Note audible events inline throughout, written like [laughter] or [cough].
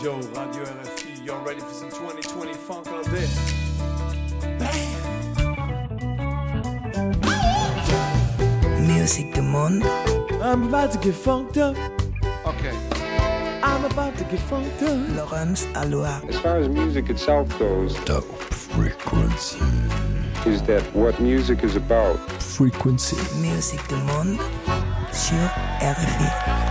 Yo, Radio RFI, y'all ready for some 2020 funk out there? Music du monde. I'm about to get funked up. Okay. I'm about to get funked up. Laurence Aloha. As far as music itself goes, Dope frequency. is that what music is about. Frequency. Music du monde sur RFI.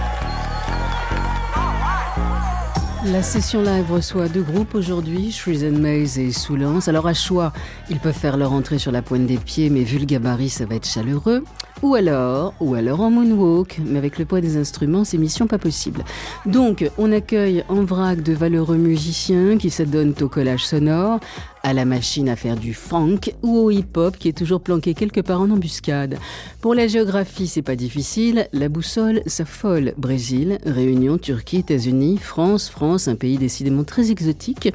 La session live reçoit deux groupes aujourd'hui, Shrews and Maze et Soulance. Alors à choix, ils peuvent faire leur entrée sur la pointe des pieds, mais vu le gabarit, ça va être chaleureux. Ou alors, ou alors en moonwalk, mais avec le poids des instruments, c'est mission pas possible. Donc, on accueille en vrac de valeureux musiciens qui s'adonnent au collage sonore, à la machine à faire du funk ou au hip-hop qui est toujours planqué quelque part en embuscade. Pour la géographie, c'est pas difficile. La boussole s'affole. Brésil, Réunion, Turquie, États-Unis, France, France, un pays décidément très exotique.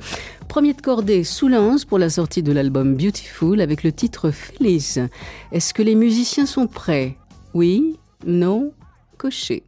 Premier de cordée sous lance pour la sortie de l'album Beautiful avec le titre Feliz. Est-ce que les musiciens sont prêts? Oui? Non? Coché?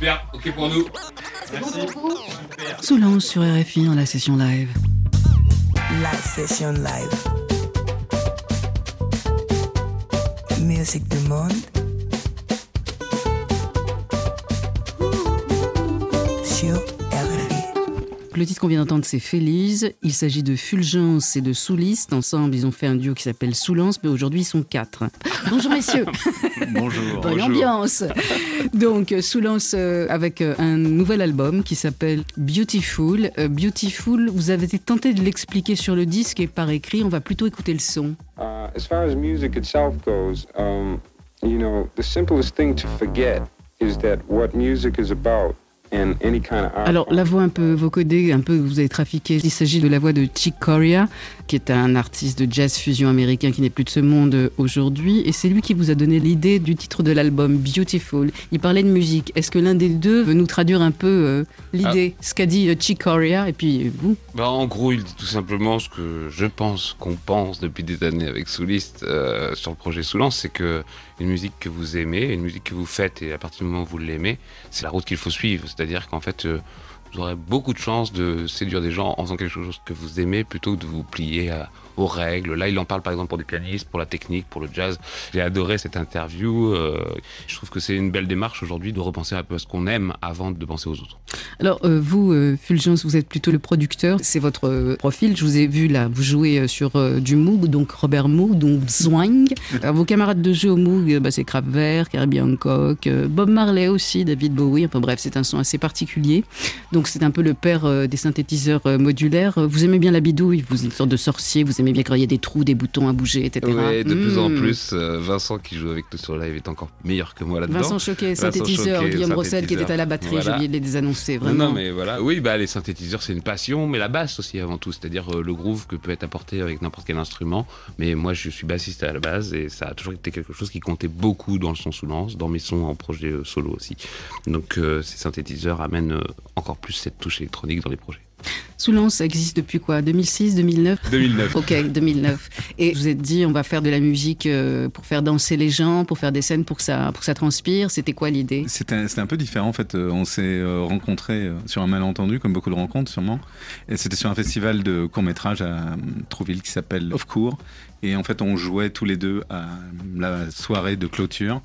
Super, ok pour nous. Soulance sur RFI dans la session live. La session live. Musique du monde. Le titre qu'on vient d'entendre, c'est Félise. Il s'agit de Fulgence et de Souliste. Ensemble, ils ont fait un duo qui s'appelle Soulance, mais aujourd'hui, ils sont quatre. Bonjour, messieurs. [laughs] Bonjour. Bonne ambiance. Donc, Soulance euh, avec euh, un nouvel album qui s'appelle Beautiful. Euh, Beautiful, vous avez tenté de l'expliquer sur le disque et par écrit. On va plutôt écouter le son. Uh, as far as music itself goes, um, you know, the simplest thing to forget is that what music is about and any kind of art. Alors, la voix un peu vocodée, un peu vous avez trafiqué. Il s'agit de la voix de Chick Corea, qui est un artiste de jazz fusion américain qui n'est plus de ce monde aujourd'hui. Et c'est lui qui vous a donné l'idée du titre de l'album, Beautiful. Il parlait de musique. Est-ce que l'un des deux veut nous traduire un peu euh, l'idée, ce qu'a dit euh, Chick Corea, et puis vous? Bah, en gros, il dit tout simplement ce que je pense qu'on pense depuis des années avec Souliste euh, sur le projet Soulance, c'est que une musique que vous aimez, une musique que vous faites, et à partir du moment où vous l'aimez, c'est la route qu'il faut suivre. C'est-à-dire qu'en fait, euh, vous aurez beaucoup de chances de séduire des gens en faisant quelque chose que vous aimez plutôt que de vous plier à- aux règles. Là, il en parle par exemple pour des pianistes, pour la technique, pour le jazz. J'ai adoré cette interview. euh, je trouve que c'est une belle démarche aujourd'hui de repenser un peu à ce qu'on aime avant de penser aux autres. Alors, euh, vous, euh, Fulgence, vous êtes plutôt le producteur. C'est votre profil. Je vous ai vu là, vous jouez sur du Moog, donc Robert Moog, donc Zwang. [laughs] Alors, vos camarades de jeu au Moog, bah, c'est Kraftwerk, Herbie Hancock, Bob Marley aussi, David Bowie. Enfin bref, c'est un son assez particulier. Donc, c'est un peu le père des synthétiseurs modulaires. Vous aimez bien la bidouille, vous êtes une sorte de sorcier, vous aimez bien quand il y a des trous, des boutons à bouger, etc. Ouais, de plus en Hmm. plus, euh, Vincent qui joue avec nous sur live est encore meilleur que moi là-dedans. Vincent Choquet, synthétiseur, Guillaume Rossel qui était à la batterie, j'ai oublié de les désannoncer, Non, vraiment. non, mais voilà. Oui, bah, les synthétiseurs, c'est une passion, mais la basse aussi avant tout, c'est-à-dire euh, le groove que peut être apporté avec n'importe quel instrument. Mais moi, je suis bassiste à la base et ça a toujours été quelque chose qui comptait beaucoup dans le son sous lance, dans mes sons en projet euh, solo aussi. Donc, euh, ces synthétiseurs amènent encore plus cette touche électronique dans les projets. Soulance, ça existe depuis quoi 2006, 2009 2009. Ok, 2009. Et vous êtes dit, on va faire de la musique euh, pour faire danser les gens, pour faire des scènes pour que ça, pour que ça transpire. C'était quoi l'idée? C'était c'était un peu différent en fait. Euh, On s'est euh, rencontrés sur un malentendu, comme beaucoup de rencontres sûrement. Et c'était sur un festival de court métrage à Trouville qui s'appelle Off Court. Et en fait, on jouait tous les deux à la soirée de clôture.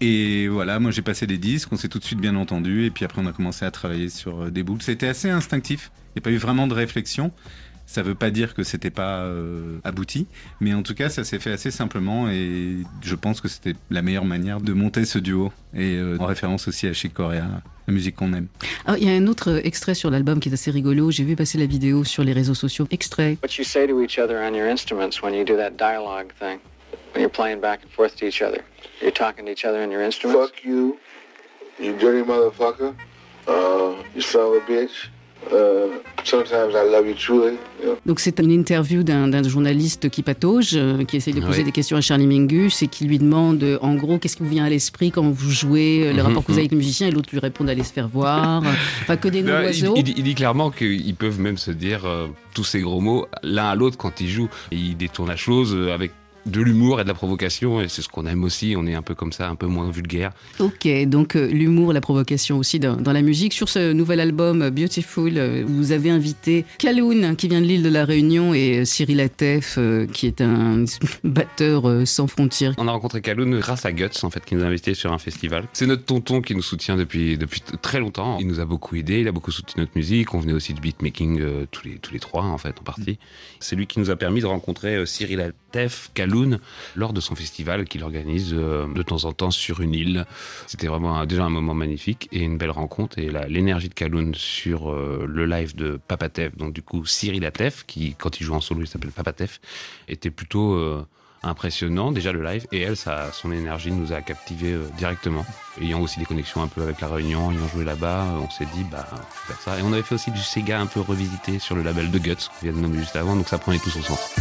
Et voilà, moi j'ai passé des disques, on s'est tout de suite bien entendu. Et puis après, on a commencé à travailler sur euh, des boucles. C'était assez instinctif. Il n'y a pas eu vraiment de réflexion. Ça veut pas dire que c'était pas euh, abouti, mais en tout cas, ça s'est fait assez simplement et je pense que c'était la meilleure manière de monter ce duo et euh, en référence aussi à Chic Corea, la musique qu'on aime. Alors, il y a un autre extrait sur l'album qui est assez rigolo. J'ai vu passer la vidéo sur les réseaux sociaux. Extrait. what you say to each other on your instruments when you do that dialogue thing, when you're playing back and forth to each other. You're talking to each other in your instruments? Fuck you, you dirty motherfucker. Uh, you son of a bitch. Uh, sometimes I love you truly. You know? Donc c'est une interview d'un d'un journaliste qui patauge, euh, qui essaye de poser Oui. des questions à Charlie Mingus et qui lui demande euh, en gros qu'est-ce qui vous vient à l'esprit quand vous jouez, euh, le Mhm, rapport que vous mhm. avez avec le musicien? Et l'autre lui répond d'aller se faire voir. Enfin que des noms il, il dit- il dit clairement qu'ils peuvent même se dire euh, tous ces gros mots l'un à l'autre quand ils jouent. Et ils détournent la chose avec de l'humour et de la provocation, et c'est ce qu'on aime aussi. On est un peu comme ça, un peu moins vulgaire. Ok, donc euh, l'humour, la provocation aussi dans, dans la musique. Sur ce nouvel album euh, Beautiful, euh, vous avez invité Kaloun qui vient de l'île de la Réunion et euh, Cyril Atef euh, qui est un [laughs] batteur euh, sans frontières. On a rencontré Kaloun grâce à Guts, en fait, qui nous a invités sur un festival. C'est notre tonton qui nous soutient depuis, depuis très longtemps. Il nous a beaucoup aidé, il a beaucoup soutenu notre musique. On venait aussi du beatmaking euh, tous, les, tous les trois, en fait, en partie. C'est lui qui nous a permis de rencontrer euh, Cyril Atef, Kaloun, lors de son festival qu'il organise euh, de temps en temps sur une île. C'était vraiment déjà un moment magnifique et une belle rencontre. Et l'énergie de Kaloun sur euh, le live de Papatef, donc du coup Cyril Atef, qui, quand il joue en solo, il s'appelle Papatef, était plutôt... euh, impressionnant. Déjà le live et elle ça, son énergie nous a captivés directement. Ayant aussi des connexions un peu avec la Réunion ayant joué là-bas on s'est dit bah on va faire ça. Et on avait fait aussi du Sega un peu revisité sur le label de Guts qu'on vient de nommer juste avant donc ça prenait tout son sens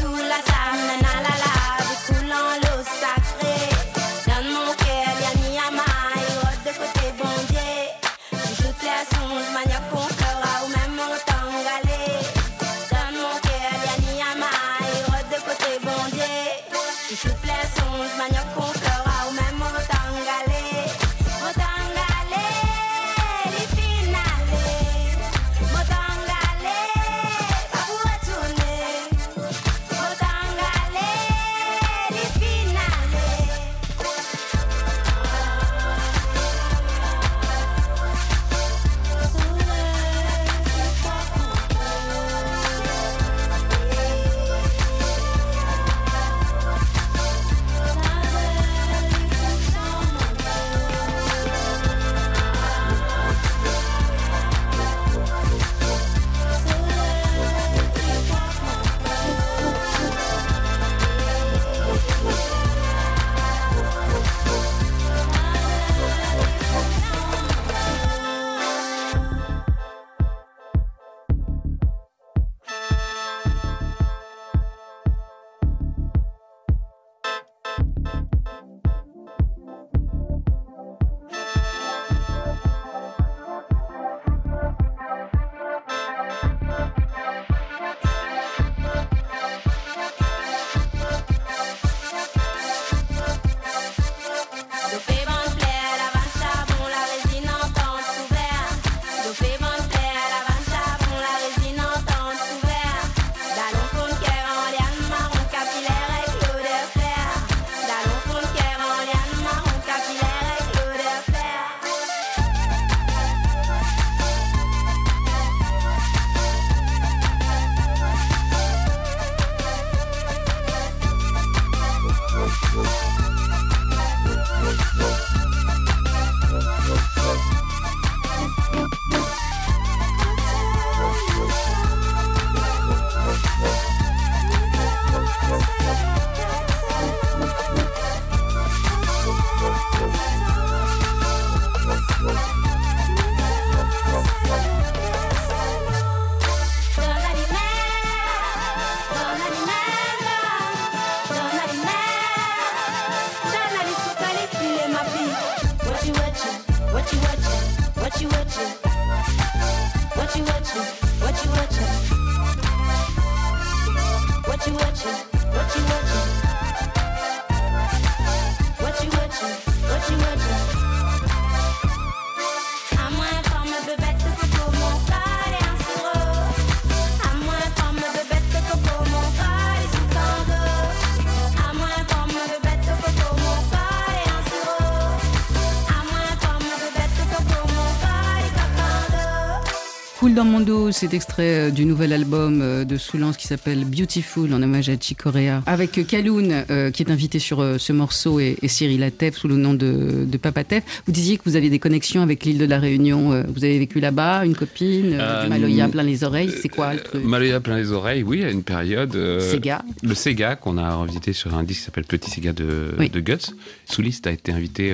dans mon dos, c'est extrait euh, du nouvel album euh, de Soulance qui s'appelle Beautiful en hommage à Chicorea. Avec euh, Kaloun euh, qui est invité sur euh, ce morceau et, et Cyril Atef sous le nom de, de Papa Tef. Vous disiez que vous aviez des connexions avec l'île de la Réunion. euh, Vous avez vécu là-bas, une copine, du Maloya plein les oreilles. C'est quoi le truc? Maloya plein les oreilles, oui, à une période. Sega. Le Sega qu'on a invité sur un disque qui s'appelle Petit Sega de, Oui. de Guts. Souliste a été invité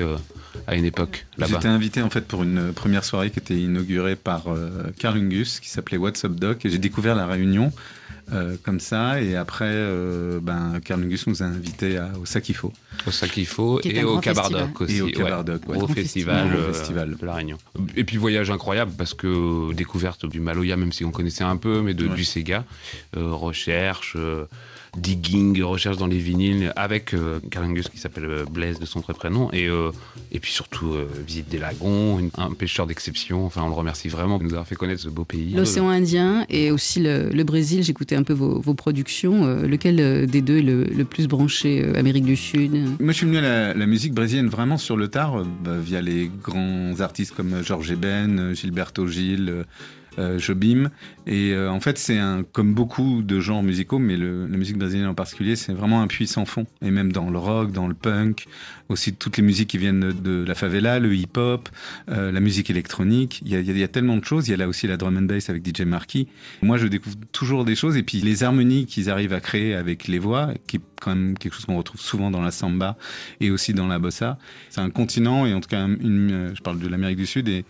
à une époque là-bas. J'étais invité en fait pour une première soirée qui était inaugurée par euh, Carl Ungus qui s'appelait What's Up Doc et j'ai découvert la réunion euh, comme ça et après euh, ben, Carl Ungus nous a invités à- au Sakifo. Au Sakifo et au Cabardoc festival. aussi. Et au. Cabardoc, ouais. Au festival, festival. euh, festival. de La Réunion. Et puis voyage incroyable parce que euh, découverte du Maloya, même si on connaissait un peu, mais de, Ouais. du Sega, euh, recherche, euh, digging, recherche dans les vinyles avec euh, qui s'appelle euh, Blaise de son vrai prénom et, euh, et puis surtout euh, visite des lagons, une- un pêcheur d'exception. Enfin, on le remercie vraiment de nous avoir fait connaître ce beau pays. L'océan Indien et aussi le, le Brésil. J'écoutais un peu vos, vos productions. Euh, lequel des deux est le, le plus branché euh, Amérique du Sud? Moi je suis venu à la, la musique brésilienne vraiment sur le tard euh, bah, via les grands artistes comme Georges Eben, Gilberto Gil. Euh, Jobim et euh, en fait c'est un comme beaucoup de genres musicaux mais le, la musique brésilienne en particulier c'est vraiment un puits sans fond. Et même dans le rock dans le punk aussi toutes les musiques qui viennent de, la favela le hip hop euh, la musique électronique. Il y, a, il y a- tellement de choses. Il y a là aussi la drum and bass avec DJ Marquis moi je découvre toujours des choses. Et puis les harmonies qu'ils arrivent à créer avec les voix qui est quand même quelque chose qu'on retrouve souvent dans la samba et aussi dans la bossa. C'est un continent et en tout cas une, je parle de l'Amérique du Sud et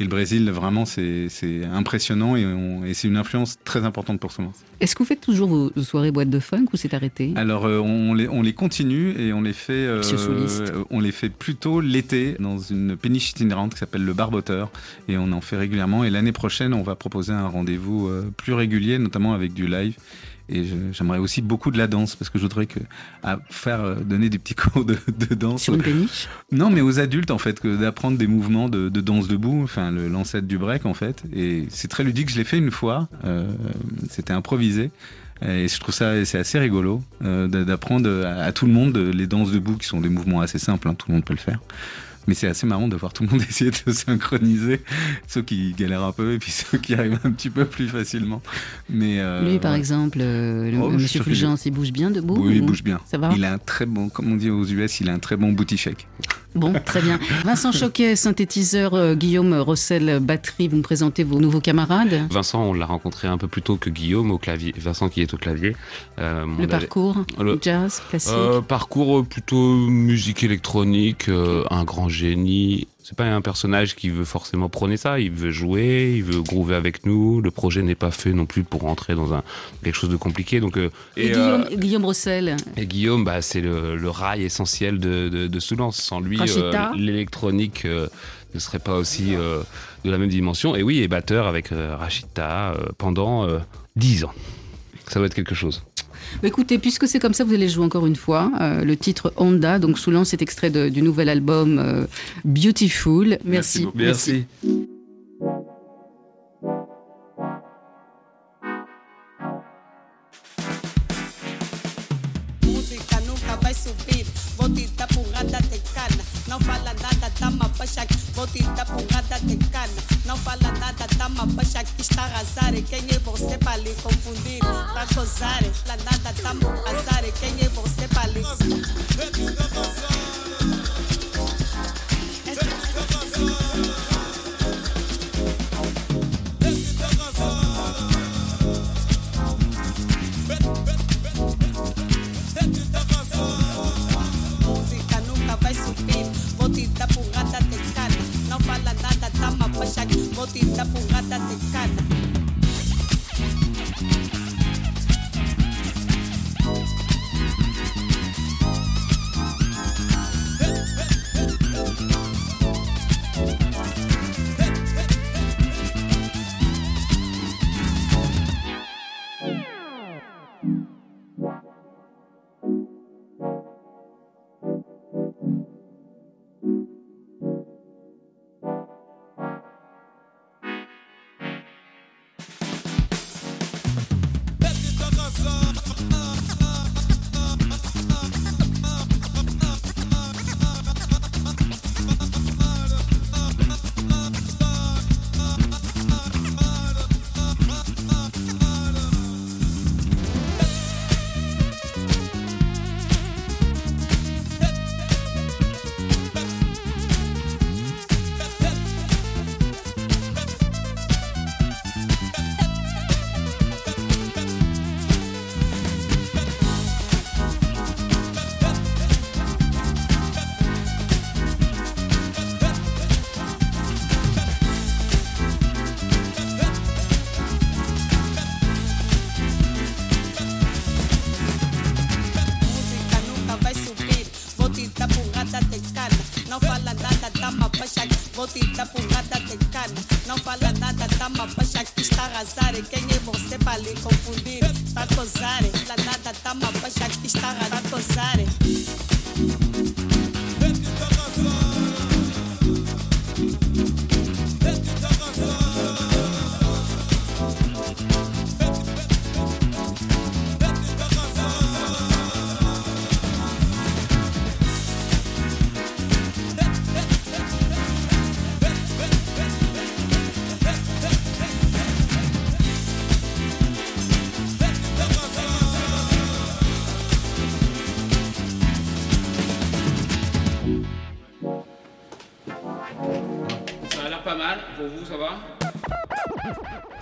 et le Brésil, vraiment, c'est impressionnant et, c'est une influence très importante pour Soulance. Est-ce que vous faites toujours vos soirées boîtes de funk ou c'est arrêté? Alors, euh, on, les, on les continue et on les fait, euh, Souliste. on les fait plutôt l'été dans une péniche itinérante qui s'appelle le Barboteur et on en fait régulièrement. Et l'année prochaine, on va proposer un rendez-vous euh, plus régulier, notamment avec du live. Et j'aimerais aussi beaucoup de la danse parce que je voudrais que à faire euh, donner des petits [laughs] cours de, de danse. Sur une péniche Non, mais aux adultes en fait, que d'apprendre des mouvements de, de danse debout, enfin le- l'ancêtre du break en fait. Et c'est très ludique. Je l'ai fait une fois. euh, C'était improvisé. Et je trouve ça c'est assez rigolo euh, d'a- d'apprendre à, à tout le monde les danses debout qui sont des mouvements assez simples. hein, tout le monde peut le faire. Mais c'est assez marrant de voir tout le monde [laughs] essayer de se synchroniser, ceux qui galèrent un peu et puis [laughs] ceux qui arrivent un petit peu plus facilement. Mais euh, Lui, par ouais. exemple, euh, le- Oh, Monsieur Fulgence, il bouge bien debout Oui, il ou- bouge bien. Ça va Il a un très bon, comme on dit aux US, il a un très bon booty shake. Bon, très bien. Vincent Choquet, synthétiseur, euh, Guillaume Rossel, batterie, vous me présentez vos nouveaux camarades Vincent, on l'a rencontré un peu plus tôt que Guillaume au clavier. Vincent qui est au clavier. Euh, Le avait- parcours Le- Jazz, classique Euh, parcours plutôt musique électronique, euh, un grand génie. C'est pas un personnage qui veut forcément prôner ça. Il veut jouer, il veut groover avec nous. Le projet n'est pas fait non plus pour rentrer dans un quelque chose de compliqué. Donc euh, Et, euh, Guillaume, Guillaume Rossel et Guillaume, bah, c'est le, le rail essentiel de, de, de Soulance. Sans lui, euh, l'électronique euh, ne serait pas aussi euh, de la même dimension. Et oui, et batteur avec euh, Rachita euh, pendant euh, 10 ans. Ça doit être quelque chose. Bah, Écoutez, puisque c'est comme ça, vous allez jouer encore une fois. Euh, le titre Honda, donc sous cet extrait de- du nouvel album euh, Beautiful. Merci. beaucoup. Merci. No fala nada, estamos baixa que botita pungada de cana. Não fala nada, estamos baixa que está arrasar. Quem é você para lhe confundir? Para gozar, lá nada, estamos azar. Quem é você para lhe. gozak motin da tekana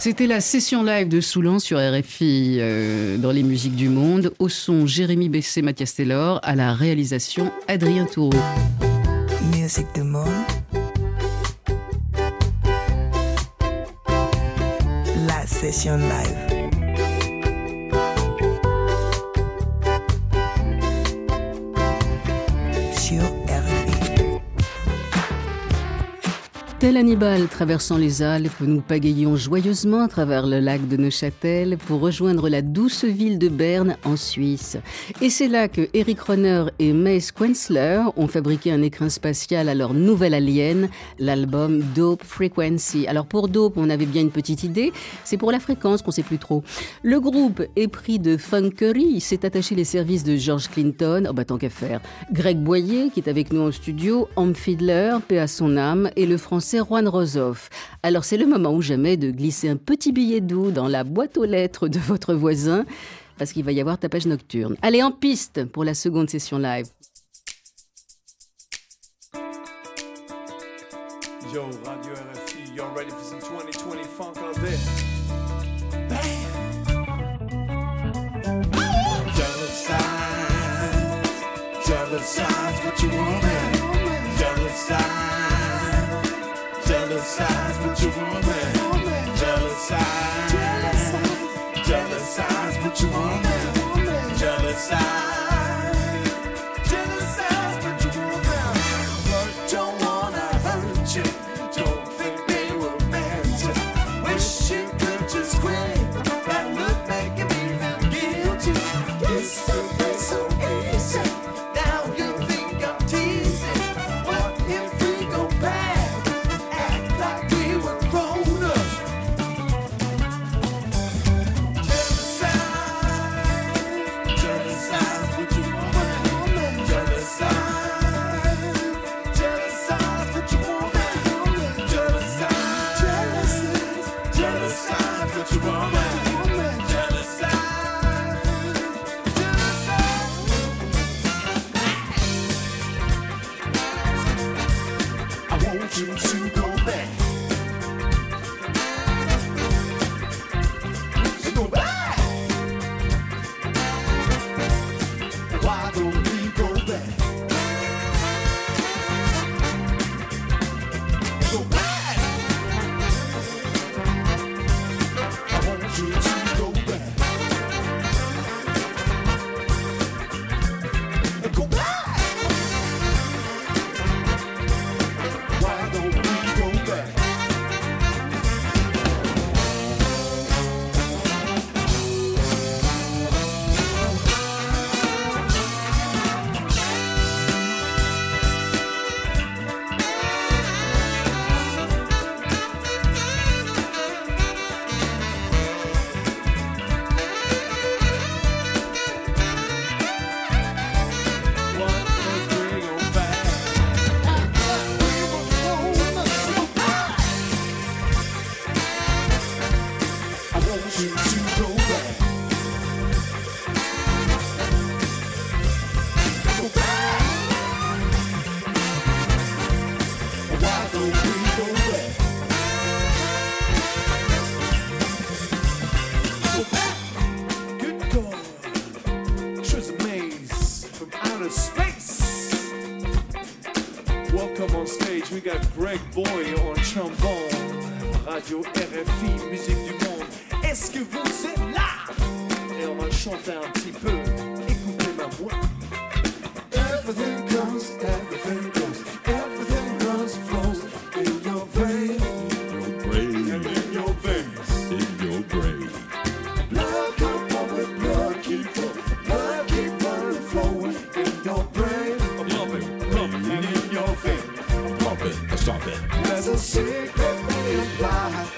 C'était la session live de Soulan sur RFI euh, dans les musiques du monde. Au son, Jérémy Bessé, Mathias Taylor. À la réalisation, Adrien Toureau. Musique du monde. Tel Hannibal traversant les Alpes, nous pagayons joyeusement à travers le lac de Neuchâtel pour rejoindre la douce ville de Berne en Suisse. Et c'est là que Eric Rohner et Mace Quensler ont fabriqué un écrin spatial à leur nouvelle alien, l'album Dope Frequency. Alors pour Dope, on avait bien une petite idée, c'est pour la fréquence qu'on sait plus trop. Le groupe épris de funkery s'est attaché les services de George Clinton, oh bah tant qu'à faire. Greg Boyer, qui est avec nous en studio, Am Fiedler, paix à son âme, et le français Juan Rosoff. Alors c'est le moment ou jamais de glisser un petit billet doux dans la boîte aux lettres de votre voisin, parce qu'il va y avoir tapage nocturne. Allez en piste pour la seconde session live. Yo, Radio ready for some 2020 funk what you want, jealous eyes, what you want, man? Jealous eyes, jealous eyes, what you want, man? Jealous eyes, Welcome on stage. We got Greg Boy on trombone. Radio RFI, musique du monde. Est-ce que vous êtes là? Et on va chanter un petit peu. Écoutez ma voix. Everything comes, everything It it. There's a secret we apply.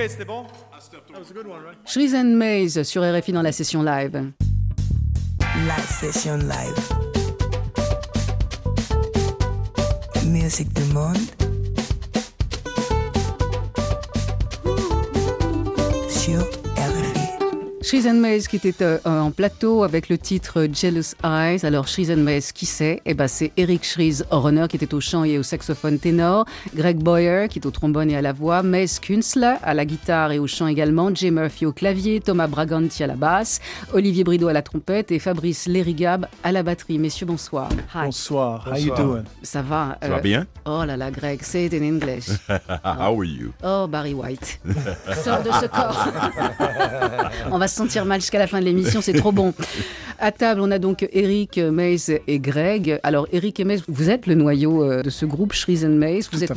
Ok, c'était bon? That was a good one, right? Shrees and Maze sur RFI dans la session live. La session live. Musique du monde. Shrees and Maze qui était euh, en plateau avec le titre Jealous Eyes. Alors Shrees and Maze, qui c'est? Eh ben c'est Eric Shrees, runner qui était au chant et au saxophone ténor, Greg Boyer qui est au trombone et à la voix, Maze Kunzler à la guitare et au chant également, Jay Murphy au clavier, Thomas Braganti à la basse, Olivier Brideau à la trompette et Fabrice Lérigab à la batterie. Messieurs, bonsoir. Hi. Bonsoir. How you doing? Ça va Ça va bien? Oh là là, Greg, say it in English. [laughs] How are you? Oh, Barry White. [laughs] Sors de ce corps. [laughs] on va sentir mal jusqu'à la fin de l'émission, c'est trop bon. [laughs] À table, on a donc Eric, Maze et Greg. Alors, Eric et Maze, vous êtes le noyau euh, de ce groupe, Shrees and Maze. Vous, êtes,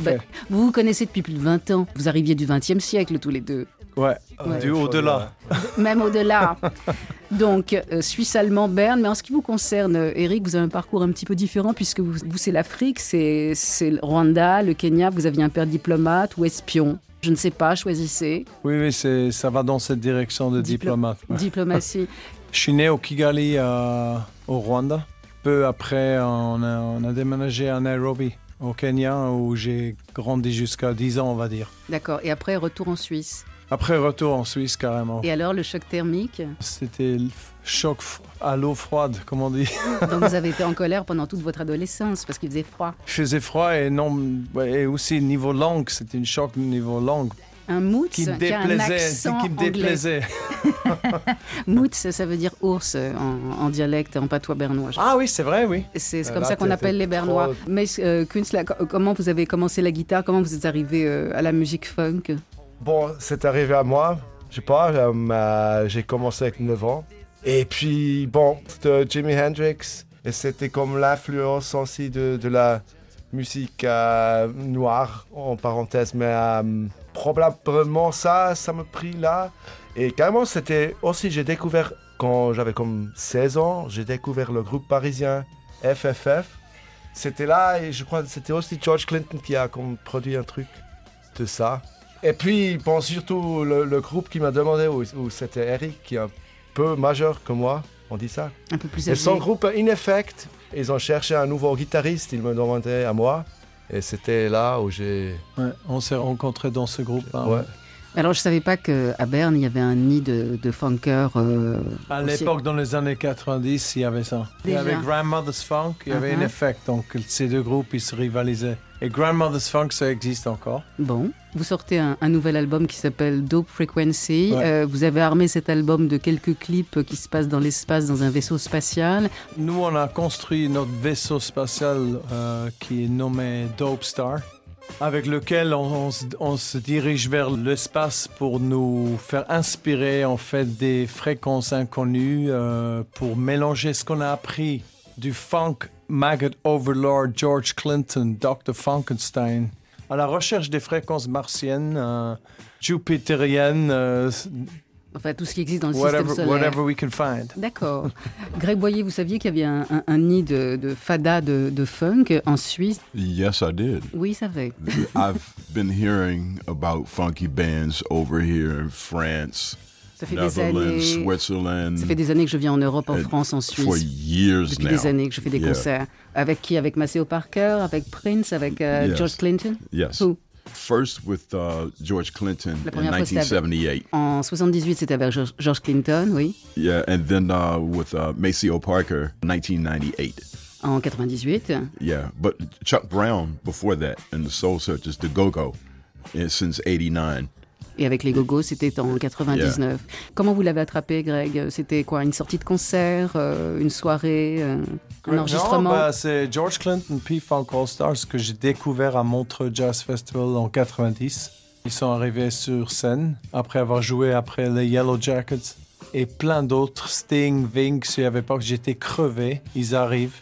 vous vous connaissez depuis plus de 20 ans. Vous arriviez du 20e siècle tous les deux. Ouais, Ouais. du au-delà. Même au-delà. [laughs] Donc, euh, Suisse-Allemand, Berne. Mais en ce qui vous concerne, euh, Eric, vous avez un parcours un petit peu différent puisque vous, vous, c'est l'Afrique, c'est c'est le Rwanda, le Kenya. Vous aviez un père diplomate ou espion. Je ne sais pas, choisissez. Oui, oui, c'est- ça va dans cette direction de Diplo- diplomate. ouais. Diplomatie. [laughs] Je suis né au Kigali, euh, au Rwanda. Peu après, on a, on a déménagé à Nairobi, au Kenya, où j'ai grandi jusqu'à 10 ans, on va dire. D'accord. Et après, retour en Suisse. Après, retour en Suisse, carrément. Et alors, le choc thermique C'était le choc à l'eau froide, comme on dit. [laughs] Donc, vous avez été en colère pendant toute votre adolescence parce qu'il faisait froid. Il faisait froid et, non, et aussi niveau langue, c'était une choc niveau langue. Un moots Qui me qui a un déplaisait, [laughs] qui me déplaisait. Moots, ça veut dire ours euh, en, en dialecte, en patois bernois. Ah oui, c'est vrai, oui. C'est Euh, comme ça qu'on appelle les Bernois. trop- Mais euh, co- comment vous avez commencé la guitare? Comment vous êtes arrivé euh, à la musique funk? Bon, c'est arrivé à moi, je sais pas, euh, j'ai commencé avec 9 ans. Et puis, bon, c'était Jimi Hendrix, et c'était comme l'influence aussi de, la musique euh, noire, en parenthèse, mais euh, probablement ça, ça me pris là. Et carrément, c'était aussi, j'ai découvert, quand j'avais comme 16 ans, j'ai découvert le groupe parisien FFF. C'était là, et je crois que c'était aussi George Clinton qui a comme produit un truc de ça. Et puis, bon, surtout le, le groupe qui m'a demandé, où, où c'était Eric, qui est un peu majeur que moi, on dit ça. Un peu plus Et son groupe In Effect, ils ont cherché un nouveau guitariste, ils me demandaient à moi. Et c'était là où j'ai... Ouais, on s'est rencontrés dans ce groupe. hein. Ouais. Alors, je savais pas qu'à Berne, il y avait un nid de, de funkers. euh, À l'époque, dans les années 90, il y avait ça. Il y avait Grandmother's Funk, il y avait Uh-huh. In Effect. Donc, ces deux groupes, ils se rivalisaient. Et Grandmother's Funk, ça existe encore. Bon, vous sortez un, un nouvel album qui s'appelle Dope Frequency. Ouais. Euh, vous avez armé cet album de quelques clips qui se passent dans l'espace dans un vaisseau spatial. Nous, on a construit notre vaisseau spatial euh, qui est nommé Dope Star, avec lequel on, se dirige vers l'espace pour nous faire inspirer en fait des fréquences inconnues euh, pour mélanger ce qu'on a appris du funk maggot overlord George Clinton, Dr. Frankenstein, à la recherche des fréquences martiennes, euh, jupitériennes, euh, Enfin, tout ce qui existe dans le Whatever, système solaire. whatever we can find. D'accord. Greg Boyer, vous saviez qu'il y avait un, un- un nid de, de fada de, de funk en Suisse? Yes, I did. Oui, il savait. I've been hearing about funky bands over here in France, Ça fait des Netherlands, années. Switzerland. Ça fait des années que je viens en Europe, en and France, en For Suisse. years Depuis now. des années que je fais des Yeah. concerts. Avec qui? Avec Maceo Parker, avec Prince, avec euh, Yes. George Clinton? Yes. Who? First with uh, George Clinton La in première fois, c'était avec- 1978. En 78, c'était avec George, George Clinton, oui. Yeah, and then uh, with uh, Maceo Parker, 1998. En 98. Yeah, but Chuck Brown before that and the Soul Searchers, the Go Go, since '89. Et avec les Gogos, c'était en 99. Comment vous l'avez attrapé, Greg? C'était quoi Une sortie de concert euh, Une soirée euh, Un Non, enregistrement? bah, c'est George Clinton P-Funk All Stars que j'ai découvert à Montreux Jazz Festival en 90. Ils sont arrivés sur scène après avoir joué après les Yellow Jackets et plein d'autres. Sting, Vinx, il y avait pas que j'étais crevé. Ils arrivent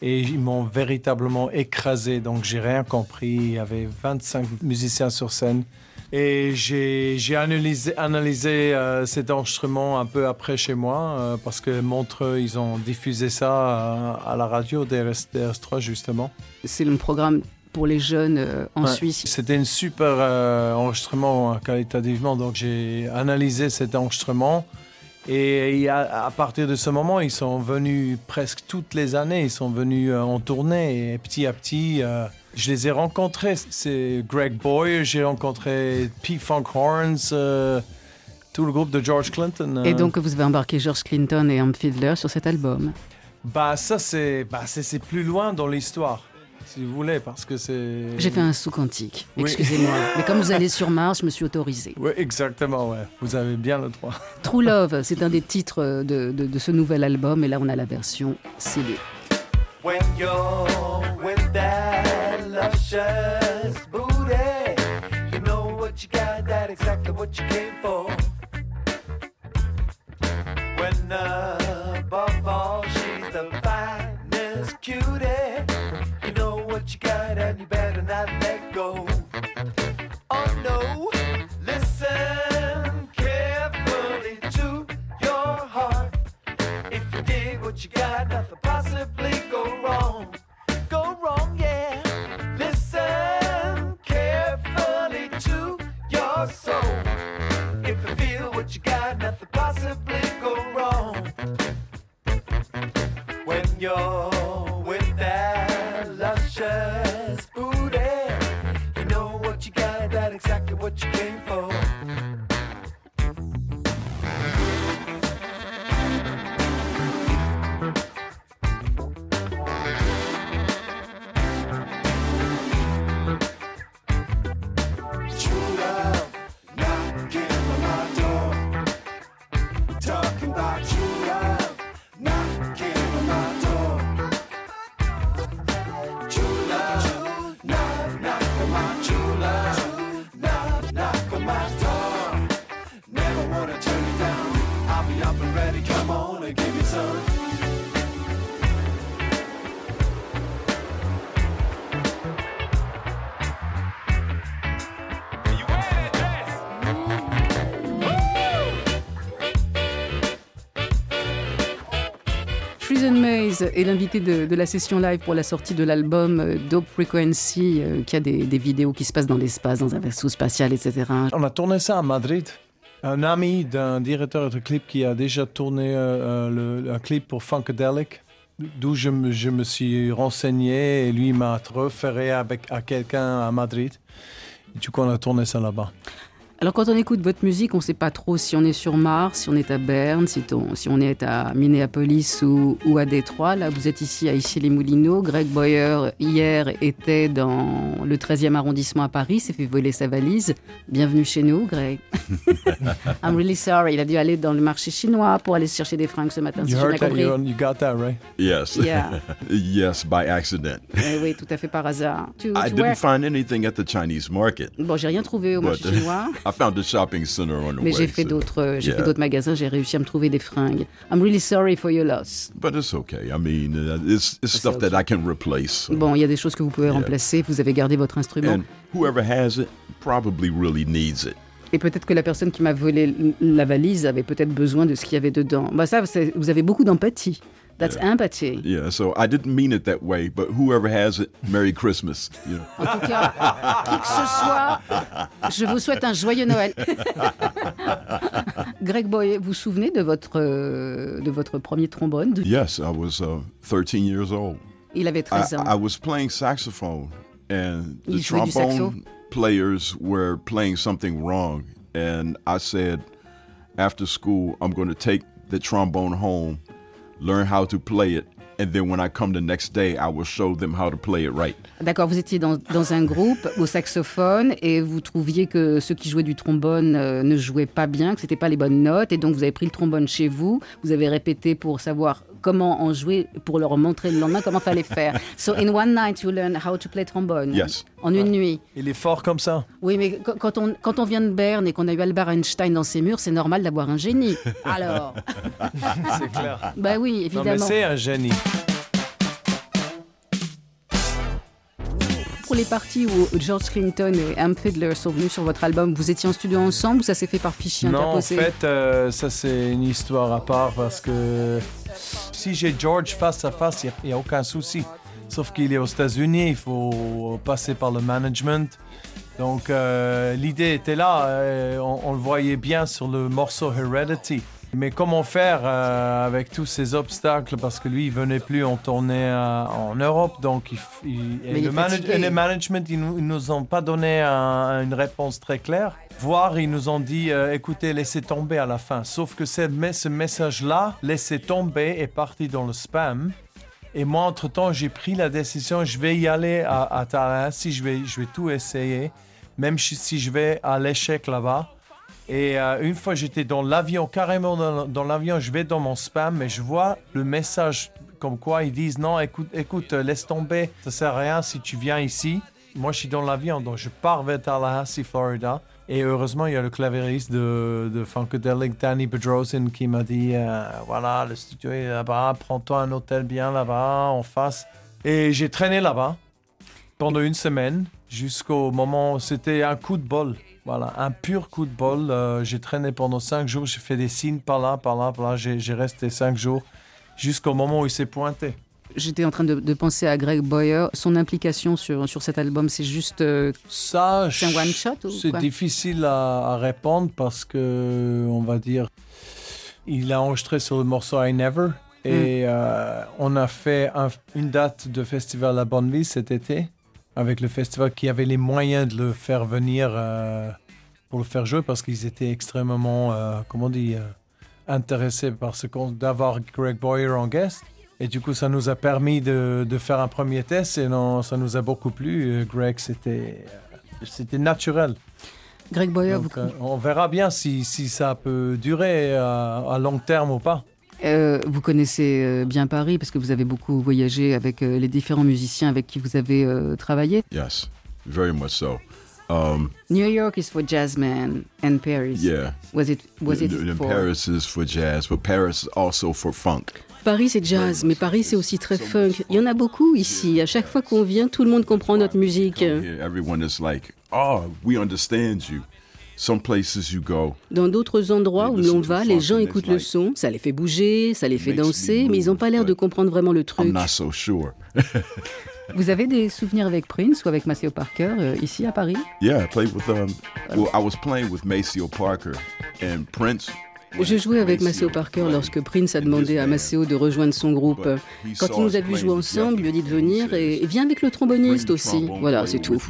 et ils m'ont véritablement écrasé. Donc j'ai rien compris. Il y avait 25 musiciens sur scène. Et j'ai analysé, analysé euh, cet enregistrement un peu après chez moi, euh, parce que Montreux, ils ont diffusé ça euh, à la radio DRS, DRS3, justement. C'est le programme pour les jeunes euh, en Ouais. Suisse. C'était un super enregistrement qualitativement, donc j'ai analysé cet enregistrement. Et a- à partir de ce moment, ils sont venus presque toutes les années, ils sont venus en tournée. Et petit à petit, je les ai rencontrés. C'est Greg Boyer, j'ai rencontré P. Funk Horns, euh, tout le groupe de George Clinton. Et euh. donc, vous avez embarqué George Clinton et Ham Fiedler sur cet album. Bah, ça, c'est bah, c'est- c'est plus loin dans l'histoire, si vous voulez, parce que c'est. J'ai fait un sous quantique. Oui. Excusez-moi. [laughs] Mais comme vous allez sur Mars, je me suis autorisé. Oui, exactement, ouais. Vous avez bien le droit. [laughs] True Love, c'est un des titres de, de- de ce nouvel album. Et là, on a la version CD. When you're luscious booty, you know what you got, that exactly what you came for. Treason Maze est l'invité de, la session live pour la sortie de l'album euh, Dope Frequency, euh, qui a des, vidéos qui se passent dans l'espace, dans un vaisseau spatial, etc. On a tourné ça à Madrid. Un ami d'un directeur de clip qui a déjà tourné euh, un clip pour Funkadelic, d'où je me, suis renseigné et lui m'a référé avec, à quelqu'un à Madrid. Du coup, on a tourné ça là-bas. Alors quand on écoute votre musique, on ne sait pas trop si on est sur Mars, si on est à Berne, si, on- si on est à Minneapolis ou, ou à Détroit. Là, vous êtes ici à Issy-les-Moulineaux. Greg Boyer, hier, était dans le 13e arrondissement à Paris, s'est fait voler sa valise. Bienvenue chez nous, Greg. [laughs] I'm really sorry. Il a dû aller dans le marché chinois pour aller chercher des fringues ce matin, You heard that, you, you got that, right? Yes. Yeah. [laughs] yes, by accident. Eh oui, tout à fait par hasard. I didn't find anything at the Chinese market. Bon, j'ai rien trouvé au marché chinois. [laughs] I found a shopping center on the Mais way. j'ai fait so- d'autres, euh, j'ai Yeah. fait d'autres magasins, j'ai réussi à me trouver des fringues. I'm really sorry for your loss. But it's okay. I mean, uh, it's, it's stuff that I can replace. Bon, il y a des choses que vous pouvez Yeah. remplacer. Vous avez gardé votre instrument. And whoever has it probably really needs it. Et peut-être que la personne qui m'a volé la valise avait peut-être besoin de ce qu'il y avait dedans. Bah ça, vous avez beaucoup d'empathie. That's empathy. Yeah, so I didn't mean it that way, but whoever has it, Merry Christmas. You know. En tout cas, qui que ce soit, je vous souhaite un joyeux Noël. [laughs] Greg Boy, vous vous souvenez de votre, euh, de votre premier trombone Yes, I was uh, 13 years old. Il avait 13 I, ans. I was playing saxophone, and the trombone players were playing something wrong. And I said, after school, I'm going to take the trombone home, learn how to play it, and then when I come the next day, I will show them how to play it right. D'accord, vous étiez dans, dans un groupe au saxophone et vous trouviez que ceux qui jouaient du trombone euh, ne jouaient pas bien, que c'était pas les bonnes notes, et donc vous avez pris le trombone chez vous, vous avez répété pour savoir comment en jouer, pour leur montrer le lendemain comment fallait faire. [laughs] So in one night you learn how to play trombone. Yes. En une nuit. Il est fort comme ça. Oui, mais qu- quand on, quand on vient de Berne et qu'on a eu Albert Einstein dans ses murs, c'est normal d'avoir un génie. Alors, [laughs] C'est clair. bah oui, Non, évidemment. mais c'est un génie. Pour les parties où George Clinton et Am Fiddler sont venus sur votre album, vous étiez en studio ensemble ou ça s'est fait par fichier Non, en interposé fait, euh, ça c'est une histoire à part parce que si j'ai George face à face, il n'y a, aucun souci. Sauf qu'il est aux États-Unis, il faut passer par le management. Donc euh, l'idée était là, euh, on, on le voyait bien sur le morceau Heredity. Mais comment faire euh, avec tous ces obstacles? Parce que lui, il venait plus en tournée euh, en Europe, donc il, et le, manage- fatigué. et le management, ils nous, ils nous ont pas donné un- une réponse très claire. Voire, ils nous ont dit, euh, écoutez, laissez tomber à la fin. Sauf que ce, mais- ce message-là, laissez tomber, est parti dans le spam. Et moi, entre-temps, j'ai pris la décision, je vais y aller à, à Tallahassee, je vais, je vais tout essayer, même si je vais à l'échec là-bas. Et euh, une fois, j'étais dans l'avion, carrément dans, dans l'avion, je vais dans mon spam, mais je vois le message comme quoi ils disent non, écoute, écoute, euh, laisse tomber, ça sert à rien si tu viens ici. Moi, je suis dans l'avion, donc je pars vers Tallahassee, Florida. Et heureusement, il y a le clavieriste de, de Funkadelic, Danny Bedrosian, qui m'a dit euh, voilà, le studio est là-bas, prends-toi un hôtel bien là-bas, en face. Et j'ai traîné là-bas pendant une semaine jusqu'au moment où c'était un coup de bol. Voilà, un pur coup de bol. Euh, j'ai traîné pendant cinq jours, j'ai fait des signes par là, par là, par là. J'ai resté cinq jours jusqu'au moment où il s'est pointé. J'étais en train de, de penser à Greg Boyer. Son implication sur, sur cet album, c'est juste. euh, Ça, c'est un one shot ou C'est difficile à, à répondre parce que, on va dire, il a enregistré sur le morceau I Never. Et euh, on a fait un- une date de festival à Bonneville cet été avec le festival qui avait les moyens de le faire venir euh, pour le faire jouer parce qu'ils étaient extrêmement, euh, comment on dit, euh, intéressés par ce qu'on d'avoir Greg Boyer en guest. Et du coup, ça nous a permis de, de faire un premier test et non, ça nous a beaucoup plu. Euh, Greg, c'était c'était naturel. Greg Boyer, Donc, vous, on verra bien si, si ça peut durer à long terme ou pas. Euh, vous connaissez euh, bien Paris parce que vous avez beaucoup voyagé avec euh, les différents musiciens avec qui vous avez euh, travaillé. Yes, very much so. Um, New York is for jazzmen and Paris. yeah. Was it, was it for... Paris is for jazz, but Paris is also for funk. Paris c'est jazz, mais Paris c'est aussi très funk. Il y en a beaucoup ici. À chaque fois qu'on vient, tout le monde comprend notre musique. Everyone is like, oh, we understand you. Some places you go, Dans d'autres endroits où l'on va, les gens écoutent le son, ça les fait bouger, ça les fait danser, mais ils n'ont pas l'air de comprendre vraiment le I'm truc. not so sure. [laughs] Vous avez des souvenirs avec Prince ou avec Maceo Parker euh, ici à Paris? Yeah, I played with um. Well, I was playing with Maceo Parker and Prince. Je jouais avec Maceo Parker lorsque Prince a demandé à Maceo de rejoindre son groupe. Quand il nous a vu jouer ensemble, il lui a dit de venir et viens avec le tromboniste aussi. Voilà, c'est tout.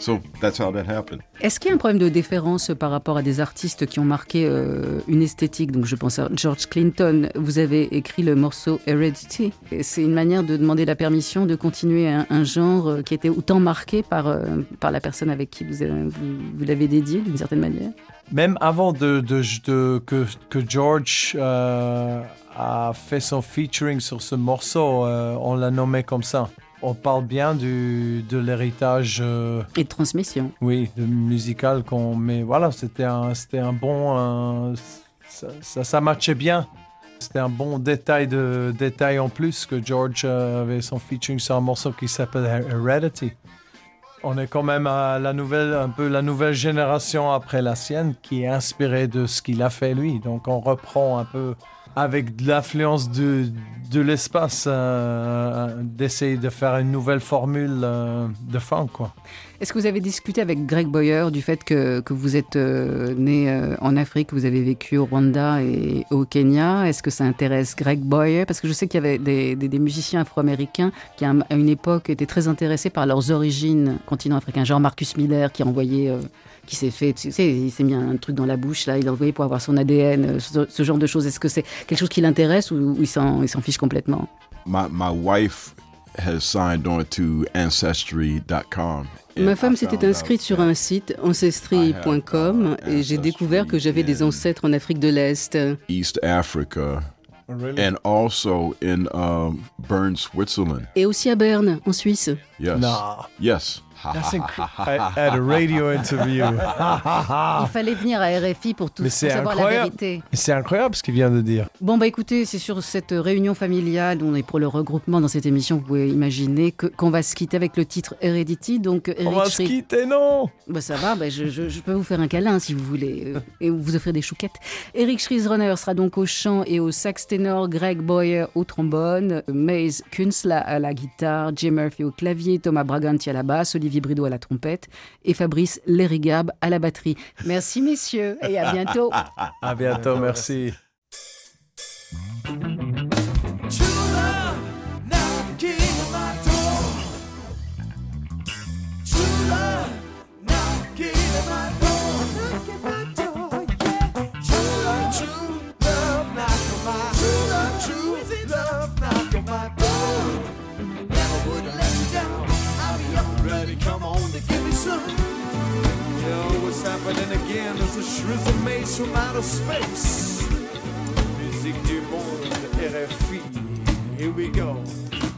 Too. So that's how that happened. Est-ce qu'il y a un problème de déférence par rapport à des artistes qui ont marqué euh, une esthétique? Donc je pense à George Clinton. Vous avez écrit le morceau Heredity. C'est une manière de demander la permission de continuer un, un genre euh, qui était autant marqué par, euh, par la personne avec qui vous, avez- vous, vous l'avez dédié d'une certaine manière? Même avant de, de- de- que, que George euh, a fait son featuring sur ce morceau, euh, on l'a nommé comme ça. On parle bien du, de l'héritage. euh, Et de transmission. Oui, de musical qu'on met. Voilà, c'était un, c'était un bon. un- ça, ça, ça matchait bien. C'était un bon détail de détail en plus que George euh, avait son featuring sur un morceau qui s'appelle Heredity. On est quand même à la nouvelle, un peu la nouvelle génération après la sienne qui est inspirée de ce qu'il a fait lui. Donc on reprend un peu avec de l'influence de, de l'espace, euh, d'essayer de faire une nouvelle formule euh, de funk. Quoi. Est-ce que vous avez discuté avec Greg Boyer du fait que, que vous êtes euh, né euh, en Afrique, vous avez vécu au Rwanda et au Kenya? Est-ce que ça intéresse Greg Boyer? Parce que je sais qu'il y avait des, des- musiciens afro-américains qui, à un- à une époque, étaient très intéressés par leurs origines continent africain. Genre Marcus Miller qui a envoyé, euh, qui s'est fait, tu sais, il s'est mis un truc dans la bouche, là, il a envoyé pour avoir son ADN, euh, ce, ce genre de choses. Est-ce que c'est quelque chose qui l'intéresse ou, ou il s'en il s'en fiche complètement? My my wife has signed on to ancestry.com. Ma femme s'était inscrite sur un site ancestry.com et j'ai découvert que j'avais des ancêtres en Afrique de l'Est. East Africa, Really? and also in um, Bern, Switzerland. Et aussi à Berne, en Suisse. Yes. Nah. Yes. That's incredible. [laughs] At a radio interview. Il fallait venir à RFI pour tout pour savoir la vérité. Mais C'est incroyable ce qu'il vient de dire. Bon, bah écoutez, c'est sur cette réunion familiale, on est pour le regroupement dans cette émission, vous pouvez imaginer que- qu'on va se quitter avec le titre Heredity. Donc, Eric On va se quitter, non Bah ça va, bah je, je- je peux vous faire un câlin si vous voulez, euh, et vous offrir des chouquettes. Eric Schriesrunner sera donc au chant et au sax ténor, Greg Boyer au trombone, Maze Kunzla à la guitare, Jim Murphy au clavier, Thomas Braganti à la basse, Olivier Brideau à la trompette et Fabrice Lérigab à la batterie. Merci messieurs et à bientôt. [laughs] À bientôt, merci. Happening again? There's a shrizzle made from outer space. Musique du monde, RFI. Here we go.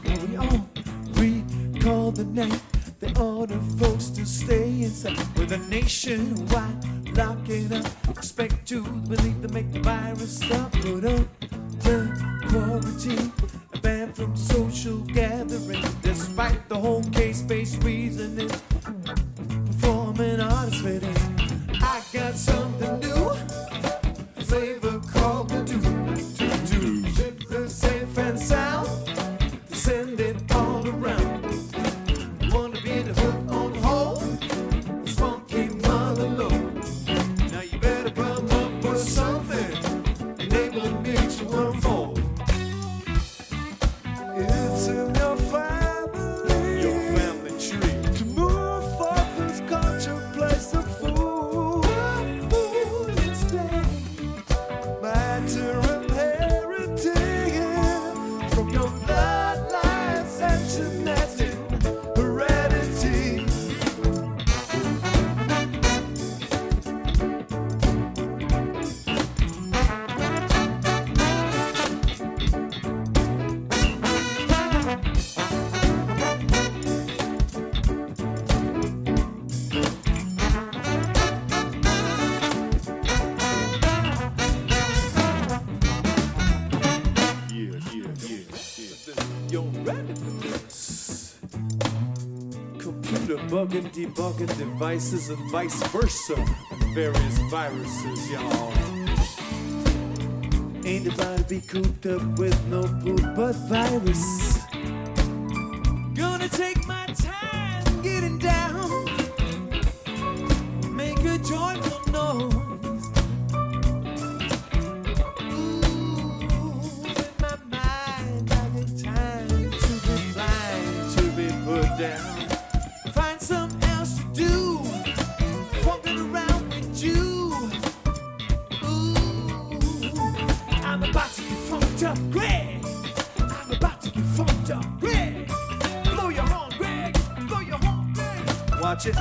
And we all recall the night they order folks to stay inside with a nationwide locking up. Expect to believe to make the virus stop. Put up the quarantine, banned from social gathering, despite the whole case-based reasoning. Performing artists fit in. Got something new, debugging devices, and vice versa. Various viruses, y'all. Ain't about to be cooped up with no poop but virus. I'm about to get funked up, Greg. I'm about to get up, Greg. Your Greg. Your Greg. Watch it,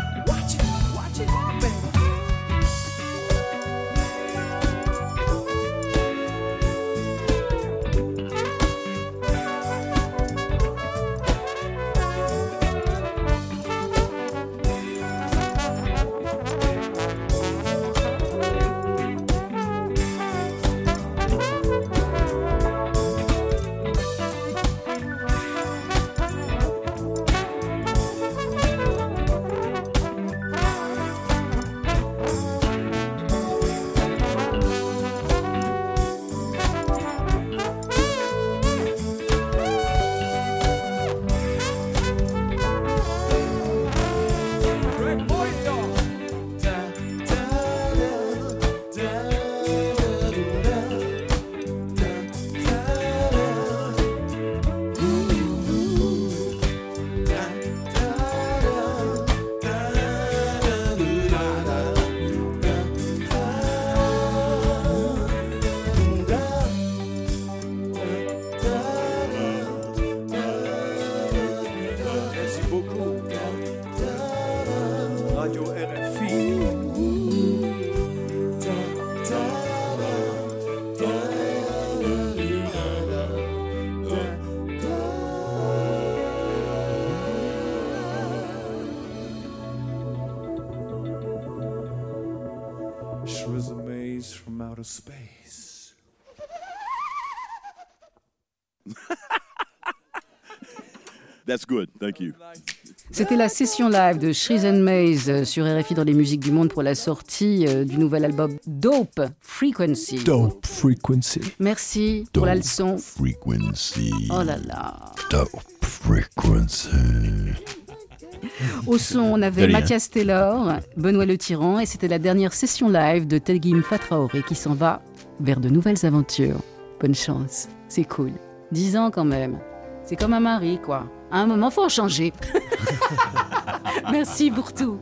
outer space. [laughs] That's good. Thank you. C'était la session live de Shrees and Maze euh, sur RFI dans les musiques du monde pour la sortie euh, du nouvel album Dope Frequency. Dope Frequency. Merci pour la leçon. Frequency. Oh là là. Dope frequency. [laughs] Au son, on avait De rien. Mathias Taylor, Benoît Le Tyran, et c'était la dernière session live de Telgim Fatraoré qui s'en va vers de nouvelles aventures. Bonne chance, c'est cool. Dix ans quand même. C'est comme un mari, quoi. À un moment, faut en changer. [laughs] Merci pour tout.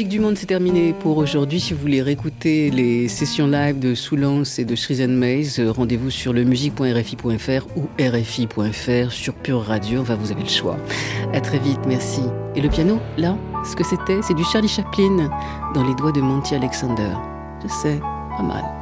Musique du Monde, c'est terminé pour aujourd'hui. Si vous voulez réécouter les sessions live de Soulance et de and Maze, euh, rendez-vous sur le musique.rfi.fr ou rfi.fr sur Pure Radio. Enfin, vous avez le choix. À très vite, merci. Et le piano, là, ce que c'était, c'est du Charlie Chaplin dans les doigts de Monty Alexander. Je sais, pas mal.